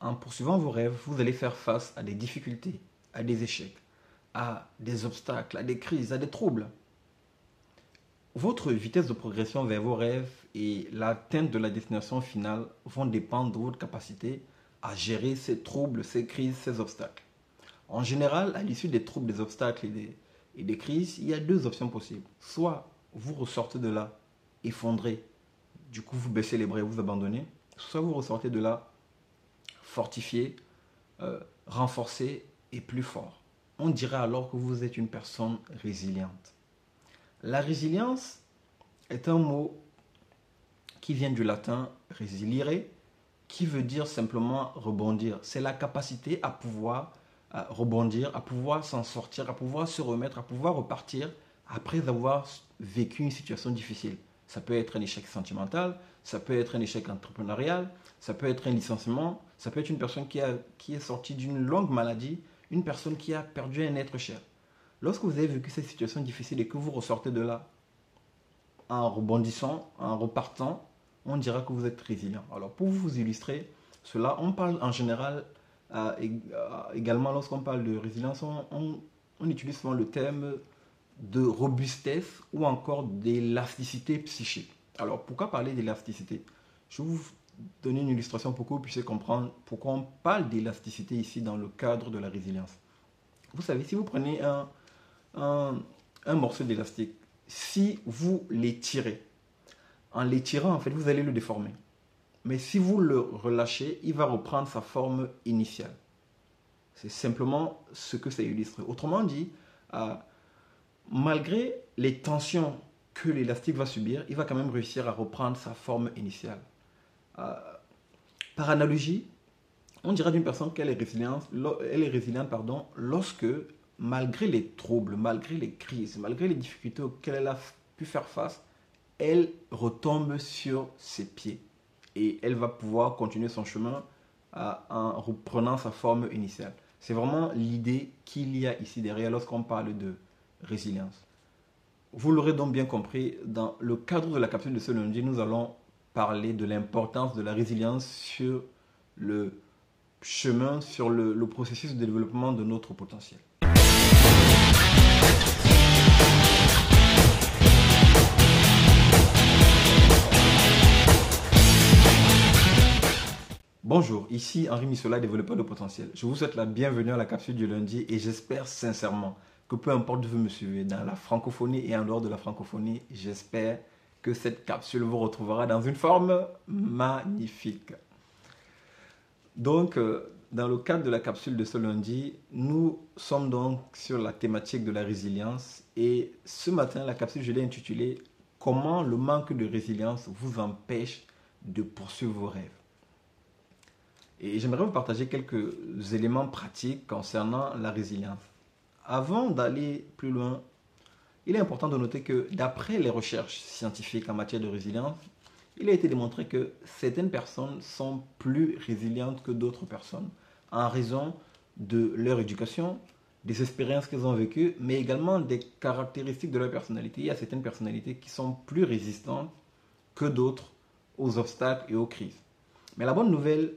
en poursuivant vos rêves, vous allez faire face à des difficultés, à des échecs, à des obstacles, à des crises, à des troubles. Votre vitesse de progression vers vos rêves et l'atteinte de la destination finale vont dépendre de votre capacité à gérer ces troubles, ces crises, ces obstacles. En général, à l'issue des troubles, des obstacles et des, crises, il y a deux options possibles. Soit vous ressortez de là effondré, du coup vous baissez les bras et vous abandonnez, soit vous ressortez de là fortifié, euh, renforcé et plus fort. On dirait alors que vous êtes une personne résiliente. La résilience est un mot qui vient du latin résilire, qui veut dire simplement rebondir. C'est la capacité à pouvoir rebondir, à pouvoir s'en sortir, à pouvoir se remettre, à pouvoir repartir après avoir vécu une situation difficile. Ça peut être un échec sentimental, ça peut être un échec entrepreneurial, ça peut être un licenciement, ça peut être une personne qui, a, qui est sortie d'une longue maladie, une personne qui a perdu un être cher. Lorsque vous avez vécu cette situation difficile et que vous ressortez de là en rebondissant, en repartant, on dira que vous êtes résilient. Alors pour vous illustrer cela, on parle en général euh, euh, également lorsqu'on parle de résilience, on, on utilise souvent le terme de robustesse ou encore d'élasticité psychique. Alors pourquoi parler d'élasticité? Je vais vous donner une illustration pour que vous puissiez comprendre pourquoi on parle d'élasticité ici dans le cadre de la résilience. Vous savez, si vous prenez un, un, morceau d'élastique, si vous l'étirez, en l'étirant, en fait, vous allez le déformer. Mais si vous le relâchez, il va reprendre sa forme initiale. C'est simplement ce que ça illustre. Autrement dit, malgré les tensions que l'élastique va subir, il va quand même réussir à reprendre sa forme initiale. Euh, par analogie, on dirait d'une personne qu'elle est résiliente, est résiliente pardon, lorsque, malgré les troubles, malgré les crises, malgré les difficultés auxquelles elle a pu faire face, elle retombe sur ses pieds et elle va pouvoir continuer son chemin euh, en reprenant sa forme initiale. C'est vraiment l'idée qu'il y a ici derrière lorsqu'on parle de résilience. Vous l'aurez donc bien compris, dans le cadre de la capsule de ce lundi, nous allons parler de l'importance de la résilience sur le chemin, sur le, le processus de développement de notre potentiel. Bonjour, ici Henri Missola, développeur de potentiel. Je vous souhaite la bienvenue à la capsule du lundi et j'espère sincèrement que peu importe où vous me suivez, dans la francophonie et en dehors de la francophonie, j'espère que cette capsule vous retrouvera dans une forme magnifique. Donc, euh, dans le cadre de la capsule de ce lundi, nous sommes donc sur la thématique de la résilience et ce matin, la capsule, je l'ai intitulée Comment le manque de résilience vous empêche de poursuivre vos rêves? Et j'aimerais vous partager quelques éléments pratiques concernant la résilience. Avant d'aller plus loin, il est important de noter que d'après les recherches scientifiques en matière de résilience, il a été démontré que certaines personnes sont plus résilientes que d'autres personnes en raison de leur éducation, des expériences qu'elles ont vécues, mais également des caractéristiques de leur personnalité. Il y a certaines personnalités qui sont plus résistantes que d'autres aux obstacles et aux crises. Mais la bonne nouvelle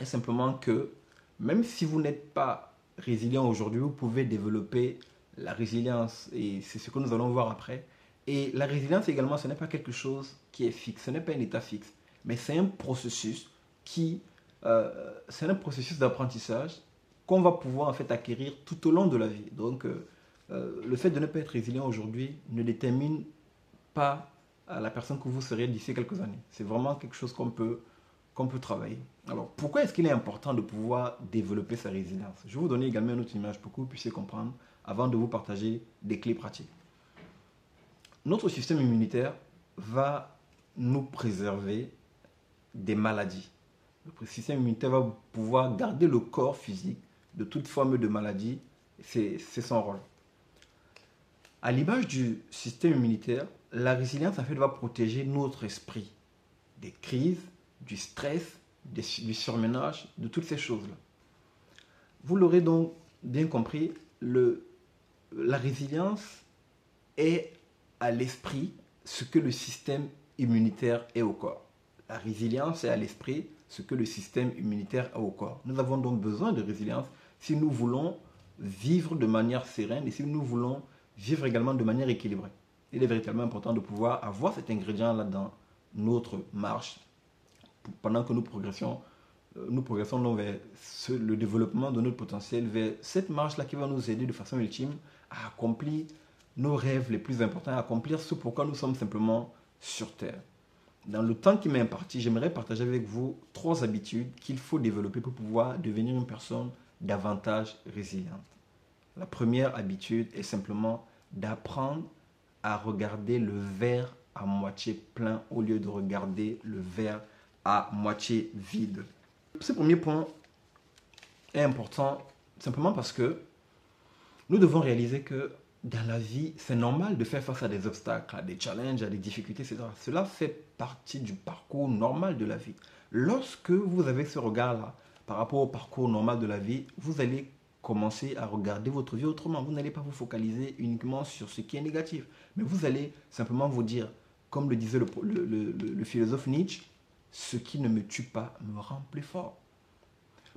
est simplement que même si vous n'êtes pas résilient aujourd'hui, vous pouvez développer la résilience et c'est ce que nous allons voir après. Et la résilience également, ce n'est pas quelque chose qui est fixe, ce n'est pas un état fixe, mais c'est un processus qui, euh, c'est un processus d'apprentissage qu'on va pouvoir en fait acquérir tout au long de la vie. Donc, euh, euh, le fait de ne pas être résilient aujourd'hui ne détermine pas la personne que vous serez d'ici quelques années. C'est vraiment quelque chose qu'on peut, qu'on peut travailler. Alors, pourquoi est-ce qu'il est important de pouvoir développer sa résilience? Je vais vous donner également une autre image pour que vous puissiez comprendre avant de vous partager des clés pratiques. Notre système immunitaire va nous préserver des maladies. Le système immunitaire va pouvoir garder le corps physique de toute forme de maladie. C'est son rôle. À l'image du système immunitaire, la résilience en fait va protéger notre esprit des crises, du stress, du surménage, de toutes ces choses-là. Vous l'aurez donc bien compris, la résilience est à l'esprit ce que le système immunitaire est au corps. La résilience est à l'esprit ce que le système immunitaire a au corps. Nous avons donc besoin de résilience si nous voulons vivre de manière sereine et si nous voulons vivre également de manière équilibrée. Il est véritablement important de pouvoir avoir cet ingrédient-là dans notre marche pendant que nous progressons, euh, nous progressons vers le développement de notre potentiel, vers cette marche-là qui va nous aider de façon ultime à accomplir nos rêves les plus importants, à accomplir ce pourquoi nous sommes simplement sur Terre. Dans le temps qui m'est imparti, j'aimerais partager avec vous trois habitudes qu'il faut développer pour pouvoir devenir une personne davantage résiliente. La première habitude est simplement d'apprendre à regarder le verre à moitié plein au lieu de regarder le verre à moitié vide. Ce premier point est important simplement parce que nous devons réaliser que dans la vie, c'est normal de faire face à des obstacles, à des challenges, à des difficultés, etc. Cela fait partie du parcours normal de la vie. Lorsque vous avez ce regard-là par rapport au parcours normal de la vie, vous allez commencer à regarder votre vie autrement. Vous n'allez pas vous focaliser uniquement sur ce qui est négatif, mais vous allez simplement vous dire, comme le disait le, philosophe Nietzsche, ce qui ne me tue pas me rend plus fort.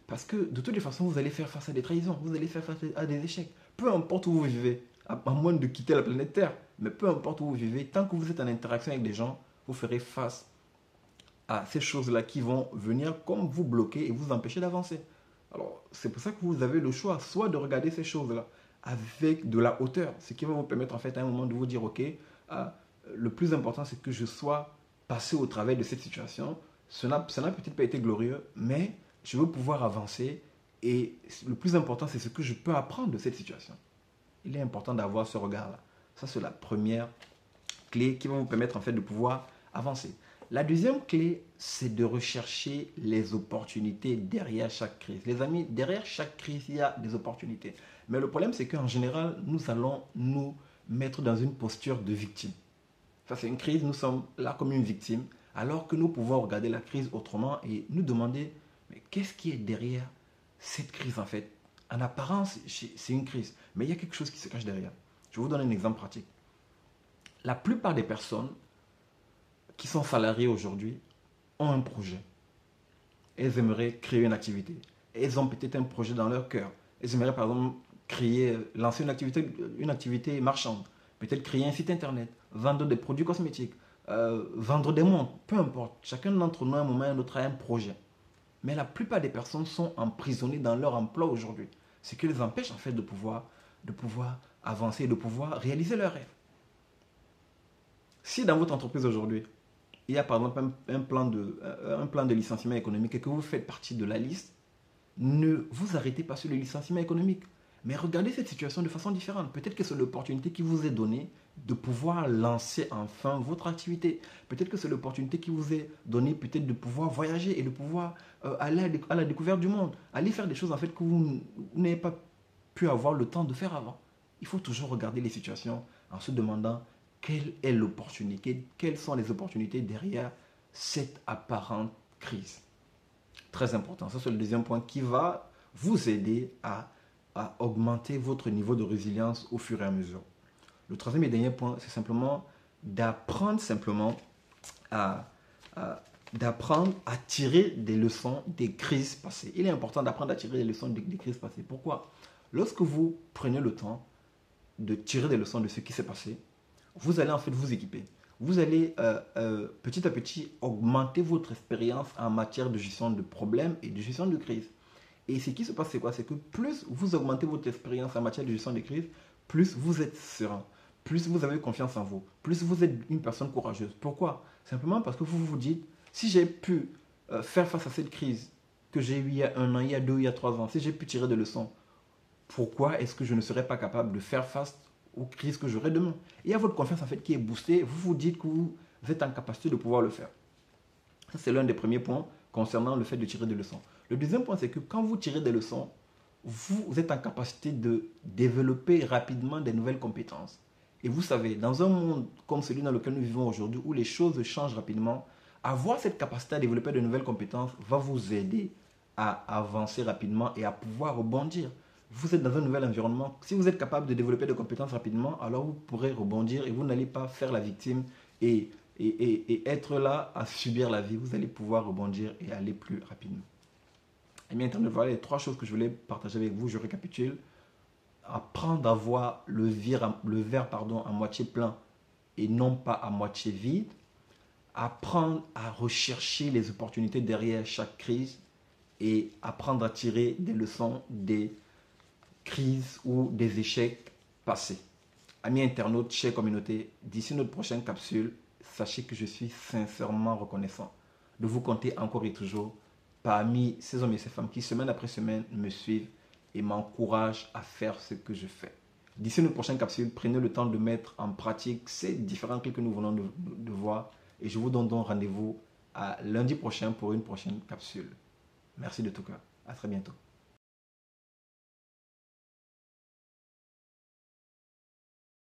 Parce que de toutes les façons, vous allez faire face à des trahisons, vous allez faire face à des échecs. Peu importe où vous vivez, à moins de quitter la planète Terre, mais peu importe où vous vivez, tant que vous êtes en interaction avec des gens, vous ferez face à ces choses-là qui vont venir comme vous bloquer et vous empêcher d'avancer. Alors, c'est pour ça que vous avez le choix, soit de regarder ces choses-là avec de la hauteur, ce qui va vous permettre en fait à un moment de vous dire, ok, ah, le plus important c'est que je sois passé au travers de cette situation. Ça n'a peut-être pas été glorieux, mais je veux pouvoir avancer et le plus important c'est ce que je peux apprendre de cette situation. Il est important d'avoir ce regard-là. Ça c'est la première clé qui va vous permettre en fait de pouvoir avancer. La deuxième clé, c'est de rechercher les opportunités derrière chaque crise. Les amis, derrière chaque crise, il y a des opportunités. Mais le problème, c'est qu'en général, nous allons nous mettre dans une posture de victime. Ça, c'est une crise, nous sommes là comme une victime, alors que nous pouvons regarder la crise autrement et nous demander, mais qu'est-ce qui est derrière cette crise en fait? En apparence, c'est une crise, mais il y a quelque chose qui se cache derrière. Je vous donner un exemple pratique. La plupart des personnes qui sont salariés aujourd'hui ont un projet. Elles aimeraient créer une activité. Elles ont peut-être un projet dans leur cœur. Elles aimeraient par exemple créer, lancer une activité, une activité marchande. Peut-être créer un site internet, vendre des produits cosmétiques, euh, vendre des montres, peu importe. Chacun d'entre nous, à un moment ou à un autre, a un projet. Mais la plupart des personnes sont emprisonnées dans leur emploi aujourd'hui. Ce qui les empêche en fait de pouvoir, avancer, de pouvoir réaliser leurs rêves. Si dans votre entreprise aujourd'hui, il y a par exemple de, un plan de licenciement économique et que vous faites partie de la liste, ne vous arrêtez pas sur le licenciement économique. Mais regardez cette situation de façon différente. Peut-être que c'est l'opportunité qui vous est donnée de pouvoir lancer enfin votre activité. Peut-être que c'est l'opportunité qui vous est donnée peut-être de pouvoir voyager et de pouvoir euh, aller à la découverte du monde. Aller faire des choses en fait que vous n'avez pas pu avoir le temps de faire avant. Il faut toujours regarder les situations en se demandant quelle est l'opportunité, quelles sont les opportunités derrière cette apparente crise. Très important, ça c'est le deuxième point qui va vous aider à, augmenter votre niveau de résilience au fur et à mesure. Le troisième et dernier point, c'est simplement d'apprendre simplement à, à tirer des leçons des crises passées. Il est important d'apprendre à tirer des leçons des crises passées. Pourquoi? Lorsque vous prenez le temps de tirer des leçons de ce qui s'est passé, vous allez en fait vous équiper. Vous allez euh, euh, petit à petit augmenter votre expérience en matière de gestion de problèmes et de gestion de crise. Et ce qui se passe, c'est quoi? C'est que plus vous augmentez votre expérience en matière de gestion de crise, plus vous êtes serein, plus vous avez confiance en vous, plus vous êtes une personne courageuse. Pourquoi? Simplement parce que vous vous dites, si j'ai pu euh, faire face à cette crise que j'ai eue il y a un an, il y a deux, il y a trois ans, si j'ai pu tirer des leçons, pourquoi est-ce que je ne serais pas capable de faire face aux crises que j'aurai demain? Il y a votre confiance en fait qui est boostée. Vous vous dites que vous êtes en capacité de pouvoir le faire. Ça, c'est l'un des premiers points concernant le fait de tirer des leçons. Le deuxième point, c'est que quand vous tirez des leçons, vous êtes en capacité de développer rapidement des nouvelles compétences. Et vous savez, dans un monde comme celui dans lequel nous vivons aujourd'hui, où les choses changent rapidement, avoir cette capacité à développer de nouvelles compétences va vous aider à avancer rapidement et à pouvoir rebondir vous êtes dans un nouvel environnement. Si vous êtes capable de développer des compétences rapidement, alors vous pourrez rebondir et vous n'allez pas faire la victime et, et, être là à subir la vie, vous allez pouvoir rebondir et aller plus rapidement. Et bien, voilà les trois choses que je voulais partager avec vous. Je récapitule. Apprendre à voir le, verre à moitié plein et non pas à moitié vide. Apprendre à rechercher les opportunités derrière chaque crise et apprendre à tirer des leçons des crises ou des échecs passés. Amis internautes, chers communautés, d'ici notre prochaine capsule, sachez que je suis sincèrement reconnaissant de vous compter encore et toujours parmi ces hommes et ces femmes qui, semaine après semaine, me suivent et m'encouragent à faire ce que je fais. D'ici notre prochaine capsule, prenez le temps de mettre en pratique ces différents clés que nous venons de, de voir et je vous donne donc rendez-vous à lundi prochain pour une prochaine capsule. Merci de tout cœur. À très bientôt.